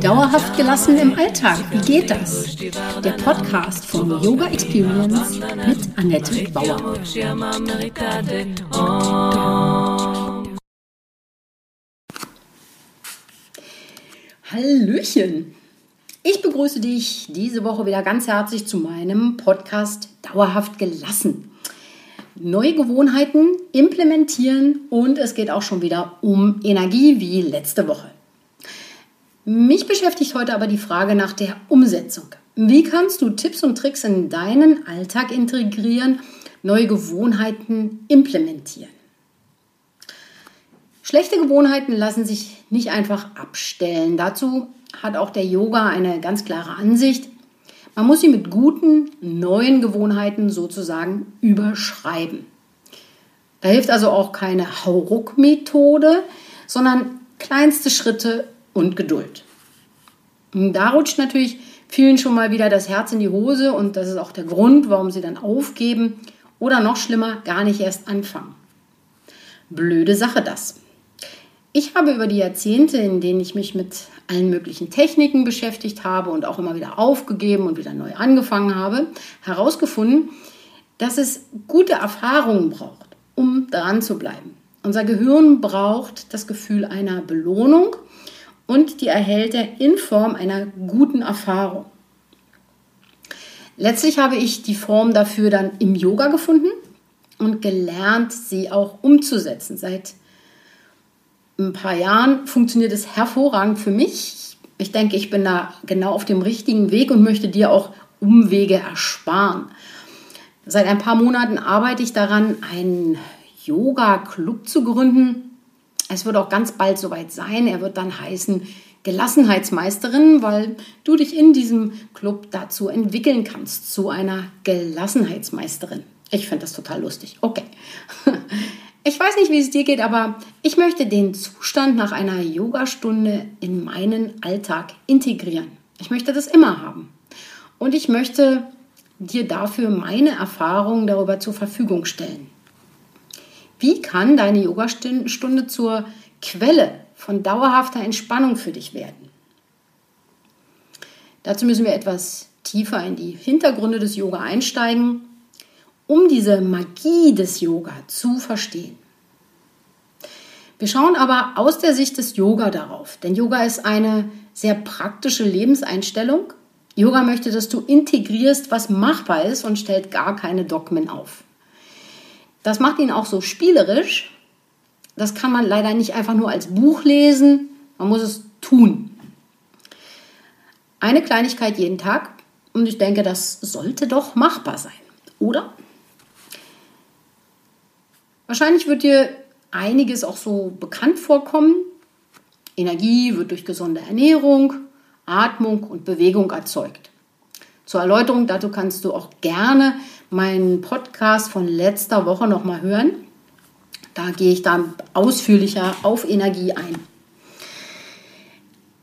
Dauerhaft gelassen im Alltag, wie geht das? Der Podcast von Yoga Experience mit Annette Bauer. Hallöchen! Ich begrüße dich diese Woche wieder ganz herzlich zu meinem Podcast Dauerhaft gelassen neue Gewohnheiten implementieren und es geht auch schon wieder um Energie wie letzte Woche. Mich beschäftigt heute aber die Frage nach der Umsetzung. Wie kannst du Tipps und Tricks in deinen Alltag integrieren, neue Gewohnheiten implementieren? Schlechte Gewohnheiten lassen sich nicht einfach abstellen. Dazu hat auch der Yoga eine ganz klare Ansicht. Man muss sie mit guten, neuen Gewohnheiten sozusagen überschreiben. Da hilft also auch keine Hauruck-Methode, sondern kleinste Schritte und Geduld. Und da rutscht natürlich vielen schon mal wieder das Herz in die Hose und das ist auch der Grund, warum sie dann aufgeben oder noch schlimmer, gar nicht erst anfangen. Blöde Sache das. Ich habe über die Jahrzehnte, in denen ich mich mit allen möglichen Techniken beschäftigt habe und auch immer wieder aufgegeben und wieder neu angefangen habe, herausgefunden, dass es gute Erfahrungen braucht, um dran zu bleiben. Unser Gehirn braucht das Gefühl einer Belohnung und die erhält er in Form einer guten Erfahrung. Letztlich habe ich die Form dafür dann im Yoga gefunden und gelernt, sie auch umzusetzen. Seit ein paar Jahren funktioniert es hervorragend für mich. Ich denke, ich bin da genau auf dem richtigen Weg und möchte dir auch Umwege ersparen. Seit ein paar Monaten arbeite ich daran, einen Yoga-Club zu gründen. Es wird auch ganz bald soweit sein. Er wird dann heißen Gelassenheitsmeisterin, weil du dich in diesem Club dazu entwickeln kannst, zu einer Gelassenheitsmeisterin. Ich finde das total lustig. Okay. Ich weiß nicht, wie es dir geht, aber ich möchte den Zustand nach einer Yogastunde in meinen Alltag integrieren. Ich möchte das immer haben. Und ich möchte dir dafür meine Erfahrungen darüber zur Verfügung stellen. Wie kann deine Yogastunde zur Quelle von dauerhafter Entspannung für dich werden? Dazu müssen wir etwas tiefer in die Hintergründe des Yoga einsteigen um diese Magie des Yoga zu verstehen. Wir schauen aber aus der Sicht des Yoga darauf, denn Yoga ist eine sehr praktische Lebenseinstellung. Yoga möchte, dass du integrierst, was machbar ist und stellt gar keine Dogmen auf. Das macht ihn auch so spielerisch. Das kann man leider nicht einfach nur als Buch lesen, man muss es tun. Eine Kleinigkeit jeden Tag und ich denke, das sollte doch machbar sein, oder? Wahrscheinlich wird dir einiges auch so bekannt vorkommen. Energie wird durch gesunde Ernährung, Atmung und Bewegung erzeugt. Zur Erläuterung dazu kannst du auch gerne meinen Podcast von letzter Woche nochmal hören. Da gehe ich dann ausführlicher auf Energie ein.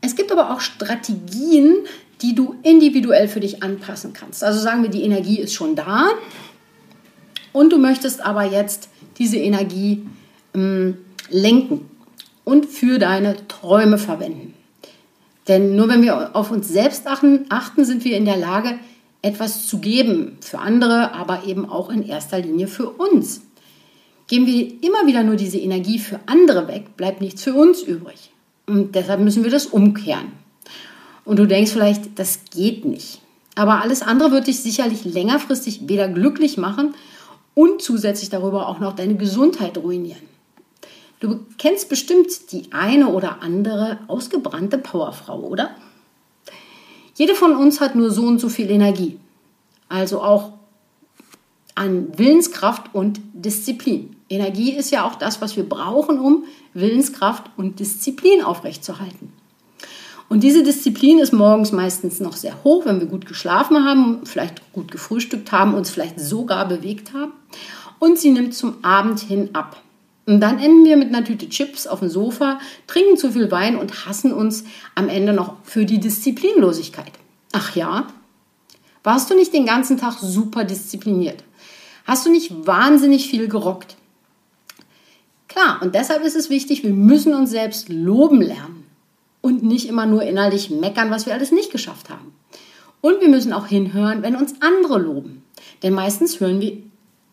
Es gibt aber auch Strategien, die du individuell für dich anpassen kannst. Also sagen wir, die Energie ist schon da und du möchtest aber jetzt diese Energie ähm, lenken und für deine Träume verwenden. Denn nur wenn wir auf uns selbst achten, achten, sind wir in der Lage, etwas zu geben für andere, aber eben auch in erster Linie für uns. Geben wir immer wieder nur diese Energie für andere weg, bleibt nichts für uns übrig. Und deshalb müssen wir das umkehren. Und du denkst vielleicht, das geht nicht. Aber alles andere wird dich sicherlich längerfristig weder glücklich machen und zusätzlich darüber auch noch deine Gesundheit ruinieren. Du kennst bestimmt die eine oder andere ausgebrannte Powerfrau, oder? Jede von uns hat nur so und so viel Energie. Also auch an Willenskraft und Disziplin. Energie ist ja auch das, was wir brauchen, um Willenskraft und Disziplin aufrechtzuerhalten. Und diese Disziplin ist morgens meistens noch sehr hoch, wenn wir gut geschlafen haben, vielleicht gut gefrühstückt haben, uns vielleicht sogar bewegt haben. Und sie nimmt zum Abend hin ab. Und dann enden wir mit einer Tüte Chips auf dem Sofa, trinken zu viel Wein und hassen uns am Ende noch für die Disziplinlosigkeit. Ach ja? Warst du nicht den ganzen Tag super diszipliniert? Hast du nicht wahnsinnig viel gerockt? Klar, und deshalb ist es wichtig, wir müssen uns selbst loben lernen und nicht immer nur innerlich meckern, was wir alles nicht geschafft haben. Und wir müssen auch hinhören, wenn uns andere loben. Denn meistens hören wir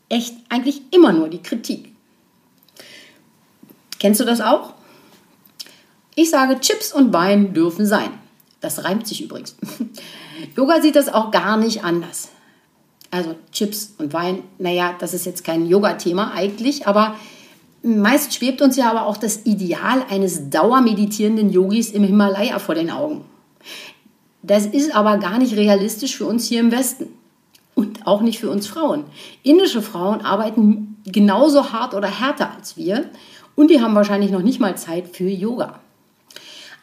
echt eigentlich immer nur die Kritik. Kennst du das auch? Ich sage, Chips und Wein dürfen sein. Das reimt sich übrigens. Yoga sieht das auch gar nicht anders. Also Chips und Wein, naja, das ist jetzt kein Yoga-Thema eigentlich, aber meist schwebt uns ja aber auch das Ideal eines dauermeditierenden Yogis im Himalaya vor den Augen. Das ist aber gar nicht realistisch für uns hier im Westen und auch nicht für uns Frauen. Indische Frauen arbeiten genauso hart oder härter als wir und die haben wahrscheinlich noch nicht mal Zeit für Yoga.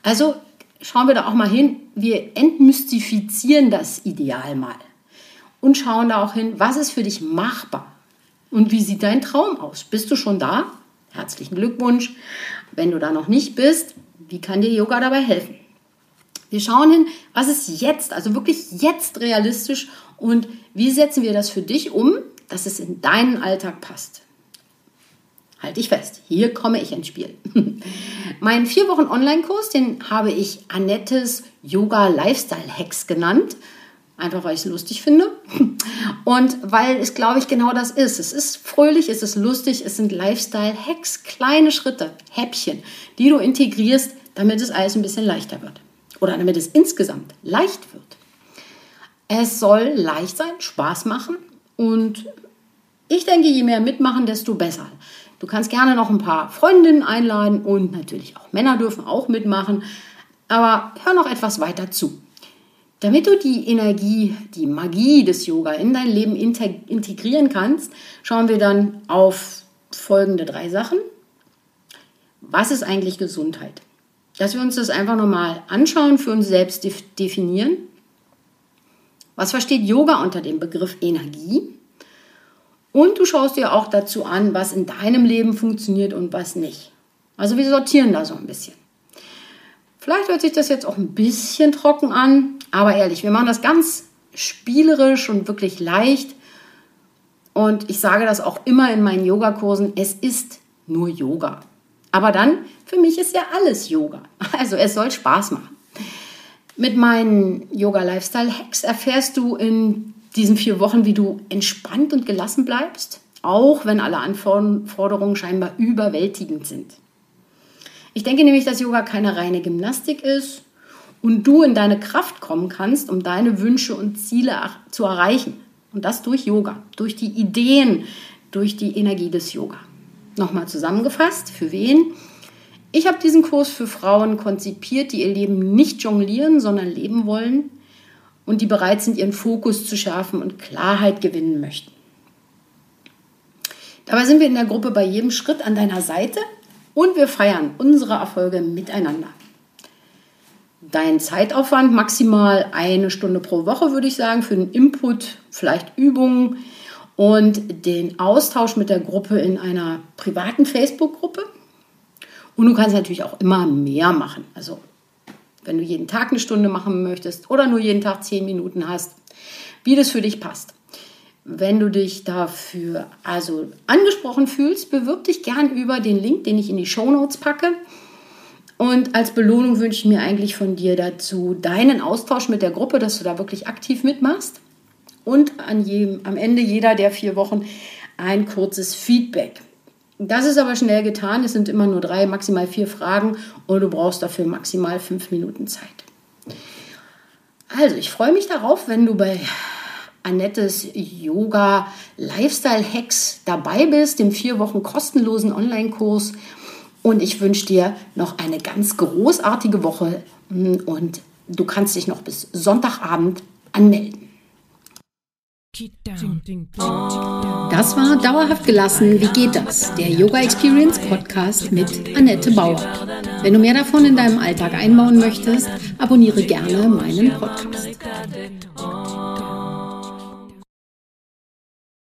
Also schauen wir da auch mal hin. Wir entmystifizieren das Ideal mal und schauen da auch hin, was ist für dich machbar und wie sieht dein Traum aus? Bist du schon da? Herzlichen Glückwunsch. Wenn du da noch nicht bist, wie kann dir Yoga dabei helfen? Wir schauen hin, was ist jetzt, also wirklich jetzt realistisch und wie setzen wir das für dich um, dass es in deinen Alltag passt. Halt dich fest, hier komme ich ins Spiel. Meinen vier Wochen Online-Kurs, den habe ich Annettes Yoga Lifestyle Hacks genannt. Einfach weil ich es lustig finde. Und weil es, glaube ich, genau das ist. Es ist fröhlich, es ist lustig, es sind Lifestyle-Hacks, kleine Schritte, Häppchen, die du integrierst, damit es alles ein bisschen leichter wird. Oder damit es insgesamt leicht wird. Es soll leicht sein, Spaß machen und ich denke, je mehr mitmachen, desto besser. Du kannst gerne noch ein paar Freundinnen einladen und natürlich auch Männer dürfen auch mitmachen. Aber hör noch etwas weiter zu. Damit du die Energie, die Magie des Yoga in dein Leben integrieren kannst, schauen wir dann auf folgende drei Sachen. Was ist eigentlich Gesundheit? Dass wir uns das einfach nochmal anschauen, für uns selbst definieren. Was versteht Yoga unter dem Begriff Energie? Und du schaust dir auch dazu an, was in deinem Leben funktioniert und was nicht. Also wir sortieren da so ein bisschen. Vielleicht hört sich das jetzt auch ein bisschen trocken an, aber ehrlich, wir machen das ganz spielerisch und wirklich leicht. Und ich sage das auch immer in meinen Yogakursen, es ist nur Yoga. Aber dann, für mich ist ja alles Yoga. Also es soll Spaß machen. Mit meinen Yoga Lifestyle Hacks erfährst du in diesen vier Wochen, wie du entspannt und gelassen bleibst, auch wenn alle Anforderungen scheinbar überwältigend sind. Ich denke nämlich, dass Yoga keine reine Gymnastik ist und du in deine Kraft kommen kannst, um deine Wünsche und Ziele zu erreichen. Und das durch Yoga, durch die Ideen, durch die Energie des Yoga. Nochmal zusammengefasst, für wen? Ich habe diesen Kurs für Frauen konzipiert, die ihr Leben nicht jonglieren, sondern leben wollen, und die bereit sind, ihren Fokus zu schärfen und Klarheit gewinnen möchten. Dabei sind wir in der Gruppe bei jedem Schritt an deiner Seite und wir feiern unsere Erfolge miteinander. Dein Zeitaufwand maximal eine Stunde pro Woche, würde ich sagen, für den Input, vielleicht Übungen und den Austausch mit der Gruppe in einer privaten Facebook-Gruppe. Und du kannst natürlich auch immer mehr machen. Also wenn du jeden Tag eine Stunde machen möchtest oder nur jeden Tag zehn Minuten hast, wie das für dich passt. Wenn du dich dafür also angesprochen fühlst, bewirb dich gern über den Link, den ich in die Show Notes packe. Und als Belohnung wünsche ich mir eigentlich von dir dazu deinen Austausch mit der Gruppe, dass du da wirklich aktiv mitmachst. Und an jedem, am Ende jeder der vier Wochen ein kurzes Feedback. Das ist aber schnell getan. Es sind immer nur drei, maximal vier Fragen und du brauchst dafür maximal fünf Minuten Zeit. Also, ich freue mich darauf, wenn du bei Annettes Yoga Lifestyle Hacks dabei bist, dem vier Wochen kostenlosen Online-Kurs. Und ich wünsche dir noch eine ganz großartige Woche und du kannst dich noch bis Sonntagabend anmelden. Das war Dauerhaft gelassen. Wie geht das? Der Yoga Experience Podcast mit Annette Bauer. Wenn du mehr davon in deinem Alltag einbauen möchtest, abonniere gerne meinen Podcast.